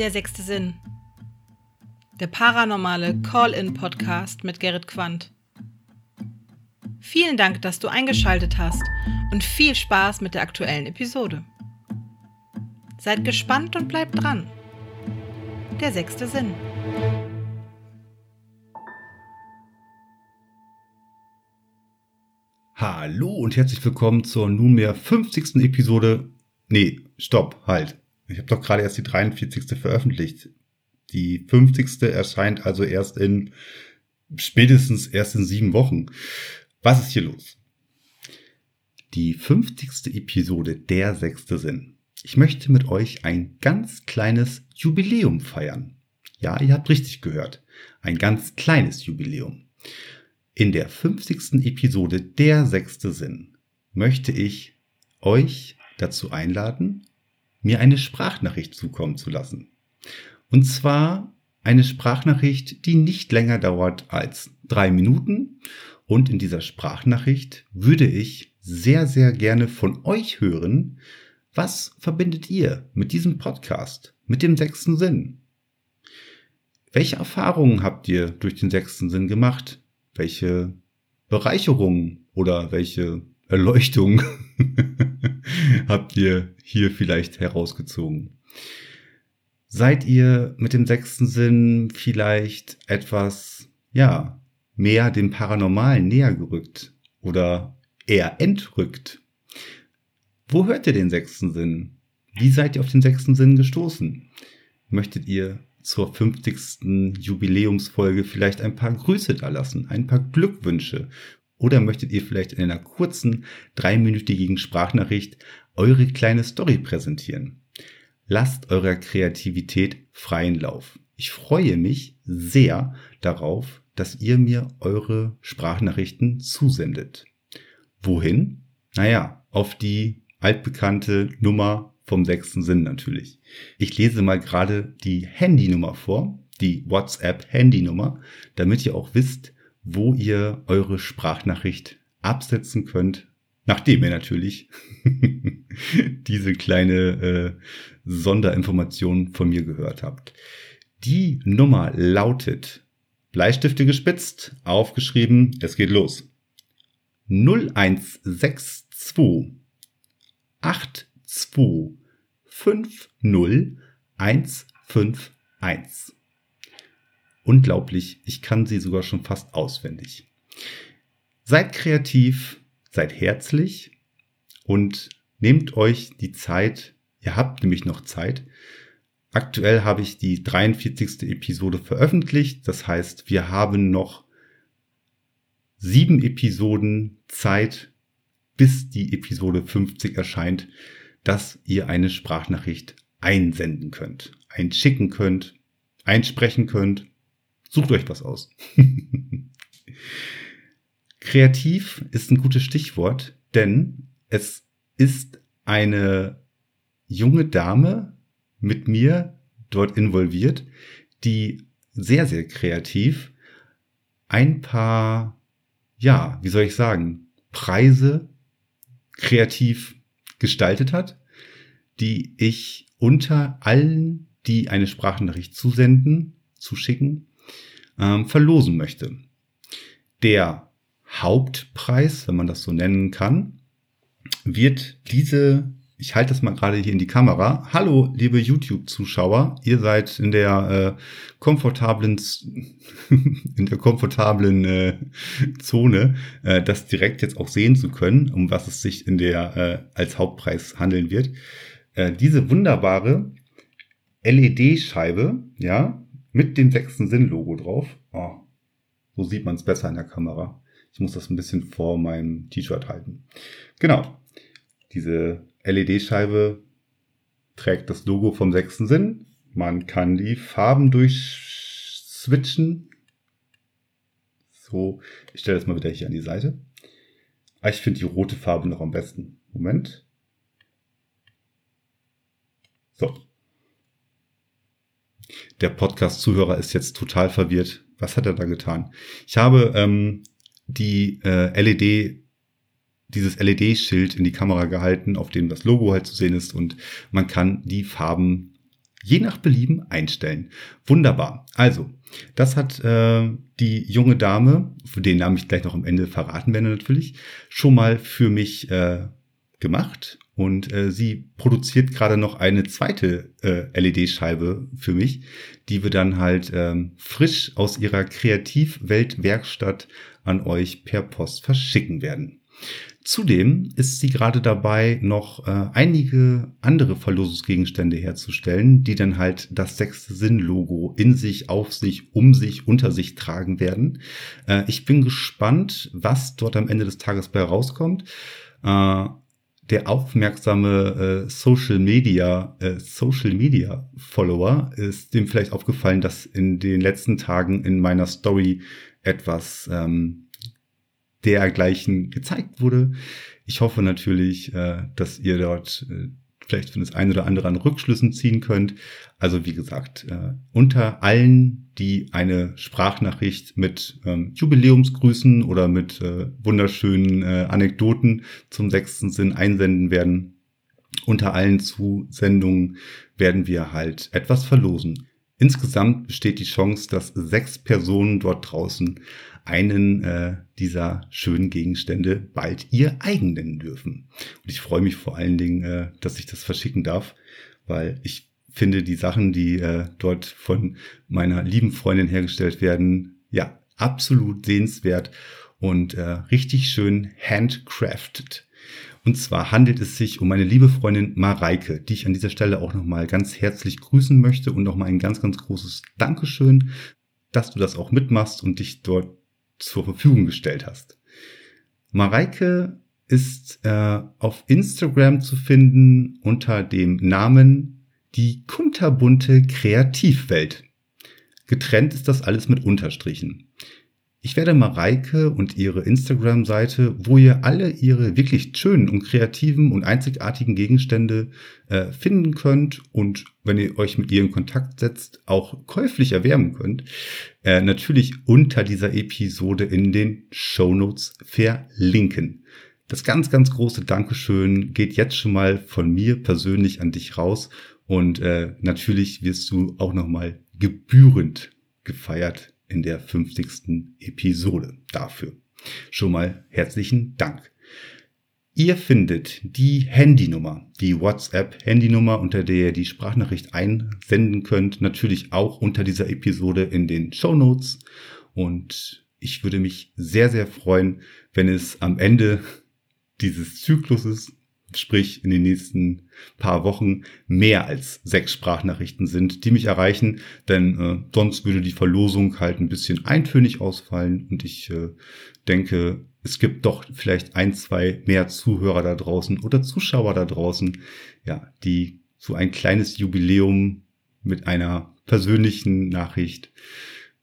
Der sechste Sinn. Der paranormale Call-in-Podcast mit Gerrit Quandt. Vielen Dank, dass du eingeschaltet hast und viel Spaß mit der aktuellen Episode. Seid gespannt und bleibt dran. Der sechste Sinn. Hallo und herzlich willkommen zur nunmehr 50. Episode. Nee, stopp, halt. Ich habe doch gerade erst die 43. veröffentlicht. Die 50. erscheint also erst in spätestens erst in sieben Wochen. Was ist hier los? Die 50. Episode Der sechste Sinn. Ich möchte mit euch ein ganz kleines Jubiläum feiern. Ja, ihr habt richtig gehört. Ein ganz kleines Jubiläum. In der 50. Episode Der sechste Sinn möchte ich euch dazu einladen, mir eine Sprachnachricht zukommen zu lassen. Und zwar eine Sprachnachricht, die nicht länger dauert als drei Minuten. Und in dieser Sprachnachricht würde ich sehr, sehr gerne von euch hören, was verbindet ihr mit diesem Podcast, mit dem sechsten Sinn? Welche Erfahrungen habt ihr durch den sechsten Sinn gemacht? welche Bereicherung oder welche Erleuchtung habt ihr hier vielleicht herausgezogen? Seid ihr mit dem sechsten Sinn vielleicht etwas, ja, mehr dem Paranormalen näher gerückt oder eher entrückt? Wo hört ihr den sechsten Sinn? Wie seid ihr auf den sechsten Sinn gestoßen? Möchtet ihr zur 50. Jubiläumsfolge vielleicht ein paar Grüße da lassen, ein paar Glückwünsche? Oder möchtet ihr vielleicht in einer kurzen, dreiminütigen Sprachnachricht eure kleine Story präsentieren? Lasst eurer Kreativität freien Lauf. Ich freue mich sehr darauf, dass ihr mir eure Sprachnachrichten zusendet. Wohin? Naja, auf die altbekannte Nummer vom sechsten Sinn natürlich. Ich lese mal gerade die Handynummer vor, die WhatsApp-Handynummer, damit ihr auch wisst, wo ihr eure Sprachnachricht absetzen könnt, nachdem ihr natürlich diese kleine äh, Sonderinformation von mir gehört habt. Die Nummer lautet Bleistifte gespitzt, aufgeschrieben, es geht los. 0162 82 50151. Unglaublich, ich kann sie sogar schon fast auswendig. Seid kreativ, seid herzlich und nehmt euch die Zeit, ihr habt nämlich noch Zeit. Aktuell habe ich die 43. Episode veröffentlicht, das heißt, wir haben noch sieben Episoden Zeit, bis die Episode 50 erscheint dass ihr eine Sprachnachricht einsenden könnt, einschicken könnt, einsprechen könnt. Sucht euch was aus. Kreativ ist ein gutes Stichwort, denn es ist eine junge Dame mit mir dort involviert, die sehr, sehr kreativ ein paar, ja, wie soll ich sagen, Preise kreativ gestaltet hat, die ich unter allen, die eine Sprachnachricht zusenden, zuschicken, ähm, verlosen möchte. Der Hauptpreis, wenn man das so nennen kann, wird diese ich halte das mal gerade hier in die Kamera. Hallo, liebe YouTube-Zuschauer. Ihr seid in der äh, komfortablen, in der komfortablen äh, Zone, äh, das direkt jetzt auch sehen zu können, um was es sich in der äh, als Hauptpreis handeln wird. Äh, diese wunderbare LED-Scheibe, ja, mit dem sechsten Sinn-Logo drauf. Oh, so sieht man es besser in der Kamera. Ich muss das ein bisschen vor meinem T-Shirt halten. Genau. Diese LED-Scheibe trägt das Logo vom sechsten Sinn. Man kann die Farben durchswitchen. So, ich stelle das mal wieder hier an die Seite. Ah, ich finde die rote Farbe noch am besten. Moment. So. Der Podcast-Zuhörer ist jetzt total verwirrt. Was hat er da getan? Ich habe ähm, die äh, LED dieses LED-Schild in die Kamera gehalten, auf dem das Logo halt zu sehen ist und man kann die Farben je nach Belieben einstellen. Wunderbar. Also, das hat äh, die junge Dame, für den Namen ich gleich noch am Ende verraten werde natürlich, schon mal für mich äh, gemacht. Und äh, sie produziert gerade noch eine zweite äh, LED-Scheibe für mich, die wir dann halt ähm, frisch aus ihrer Kreativweltwerkstatt an euch per Post verschicken werden. Zudem ist sie gerade dabei, noch äh, einige andere Verlosungsgegenstände herzustellen, die dann halt das sechste Sinn-Logo in sich, auf sich, um sich, unter sich tragen werden. Äh, ich bin gespannt, was dort am Ende des Tages bei rauskommt. Äh, der aufmerksame äh, Social Media äh, Social Media Follower ist dem vielleicht aufgefallen, dass in den letzten Tagen in meiner Story etwas ähm, dergleichen gezeigt wurde. Ich hoffe natürlich, äh, dass ihr dort äh, vielleicht von das eine oder andere an Rückschlüssen ziehen könnt. Also wie gesagt, äh, unter allen, die eine Sprachnachricht mit ähm, Jubiläumsgrüßen oder mit äh, wunderschönen äh, Anekdoten zum sechsten Sinn einsenden werden, unter allen Zusendungen werden wir halt etwas verlosen. Insgesamt besteht die Chance, dass sechs Personen dort draußen einen äh, dieser schönen Gegenstände bald ihr eigen nennen dürfen. Und ich freue mich vor allen Dingen, äh, dass ich das verschicken darf, weil ich finde die Sachen, die äh, dort von meiner lieben Freundin hergestellt werden, ja, absolut sehenswert und äh, richtig schön handcrafted. Und zwar handelt es sich um meine liebe Freundin Mareike, die ich an dieser Stelle auch nochmal ganz herzlich grüßen möchte und nochmal ein ganz, ganz großes Dankeschön, dass du das auch mitmachst und dich dort zur Verfügung gestellt hast. Mareike ist äh, auf Instagram zu finden unter dem Namen die kunterbunte Kreativwelt. Getrennt ist das alles mit Unterstrichen. Ich werde Mareike und ihre Instagram-Seite, wo ihr alle ihre wirklich schönen und kreativen und einzigartigen Gegenstände äh, finden könnt und wenn ihr euch mit ihr in Kontakt setzt, auch käuflich erwärmen könnt, äh, natürlich unter dieser Episode in den Show Notes verlinken. Das ganz, ganz große Dankeschön geht jetzt schon mal von mir persönlich an dich raus und äh, natürlich wirst du auch nochmal gebührend gefeiert in der 50. Episode dafür. Schon mal herzlichen Dank. Ihr findet die Handynummer, die WhatsApp-Handynummer, unter der ihr die Sprachnachricht einsenden könnt, natürlich auch unter dieser Episode in den Show Notes. Und ich würde mich sehr, sehr freuen, wenn es am Ende dieses Zykluses sprich in den nächsten paar Wochen mehr als sechs Sprachnachrichten sind, die mich erreichen, denn äh, sonst würde die Verlosung halt ein bisschen eintönig ausfallen und ich äh, denke, es gibt doch vielleicht ein, zwei mehr Zuhörer da draußen oder Zuschauer da draußen, ja, die so ein kleines Jubiläum mit einer persönlichen Nachricht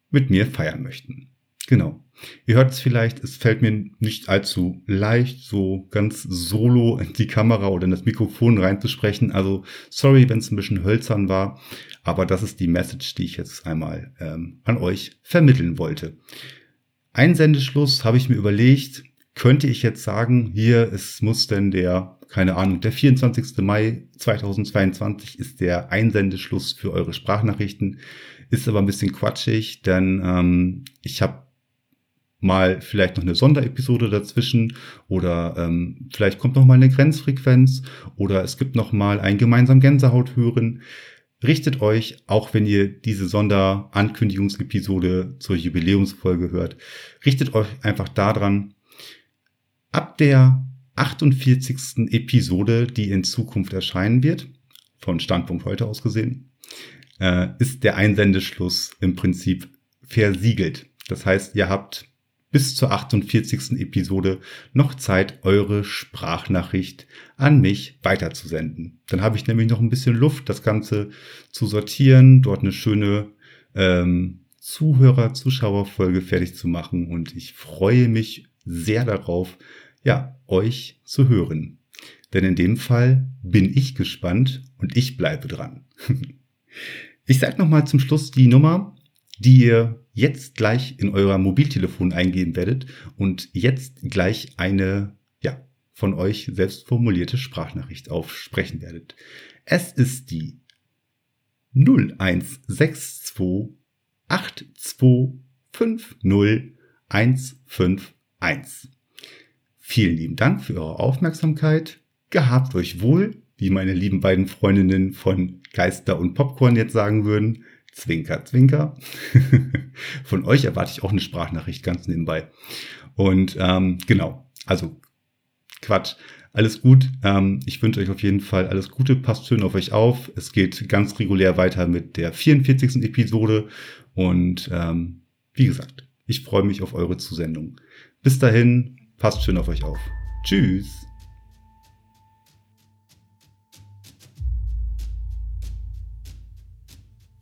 mit mir feiern möchten. Genau. Ihr hört es vielleicht, es fällt mir nicht allzu leicht, so ganz solo in die Kamera oder in das Mikrofon reinzusprechen. Also sorry, wenn es ein bisschen hölzern war, aber das ist die Message, die ich jetzt einmal ähm, an euch vermitteln wollte. Einsendeschluss habe ich mir überlegt, könnte ich jetzt sagen, hier, es muss denn der, keine Ahnung, der 24. Mai 2022 ist der Einsendeschluss für eure Sprachnachrichten. Ist aber ein bisschen quatschig, denn ähm, ich habe mal vielleicht noch eine Sonderepisode dazwischen oder ähm, vielleicht kommt noch mal eine Grenzfrequenz oder es gibt noch mal ein gemeinsam Gänsehaut hören. Richtet euch, auch wenn ihr diese Sonderankündigungsepisode zur Jubiläumsfolge hört, richtet euch einfach daran, ab der 48. Episode, die in Zukunft erscheinen wird, von Standpunkt heute aus gesehen, äh, ist der Einsendeschluss im Prinzip versiegelt. Das heißt, ihr habt bis zur 48. Episode noch Zeit, eure Sprachnachricht an mich weiterzusenden. Dann habe ich nämlich noch ein bisschen Luft, das Ganze zu sortieren, dort eine schöne ähm, Zuhörer, Zuschauerfolge fertig zu machen und ich freue mich sehr darauf, ja, euch zu hören. Denn in dem Fall bin ich gespannt und ich bleibe dran. ich sage nochmal zum Schluss die Nummer, die ihr jetzt gleich in euer Mobiltelefon eingeben werdet und jetzt gleich eine, ja, von euch selbst formulierte Sprachnachricht aufsprechen werdet. Es ist die 0162 8250 151. Vielen lieben Dank für eure Aufmerksamkeit. Gehabt euch wohl, wie meine lieben beiden Freundinnen von Geister und Popcorn jetzt sagen würden. Zwinker, zwinker. von euch erwarte ich auch eine Sprachnachricht ganz nebenbei. Und ähm, genau, also Quatsch. Alles gut. Ähm, ich wünsche euch auf jeden Fall alles Gute. Passt schön auf euch auf. Es geht ganz regulär weiter mit der 44. Episode. Und ähm, wie gesagt, ich freue mich auf eure Zusendung. Bis dahin, passt schön auf euch auf. Tschüss.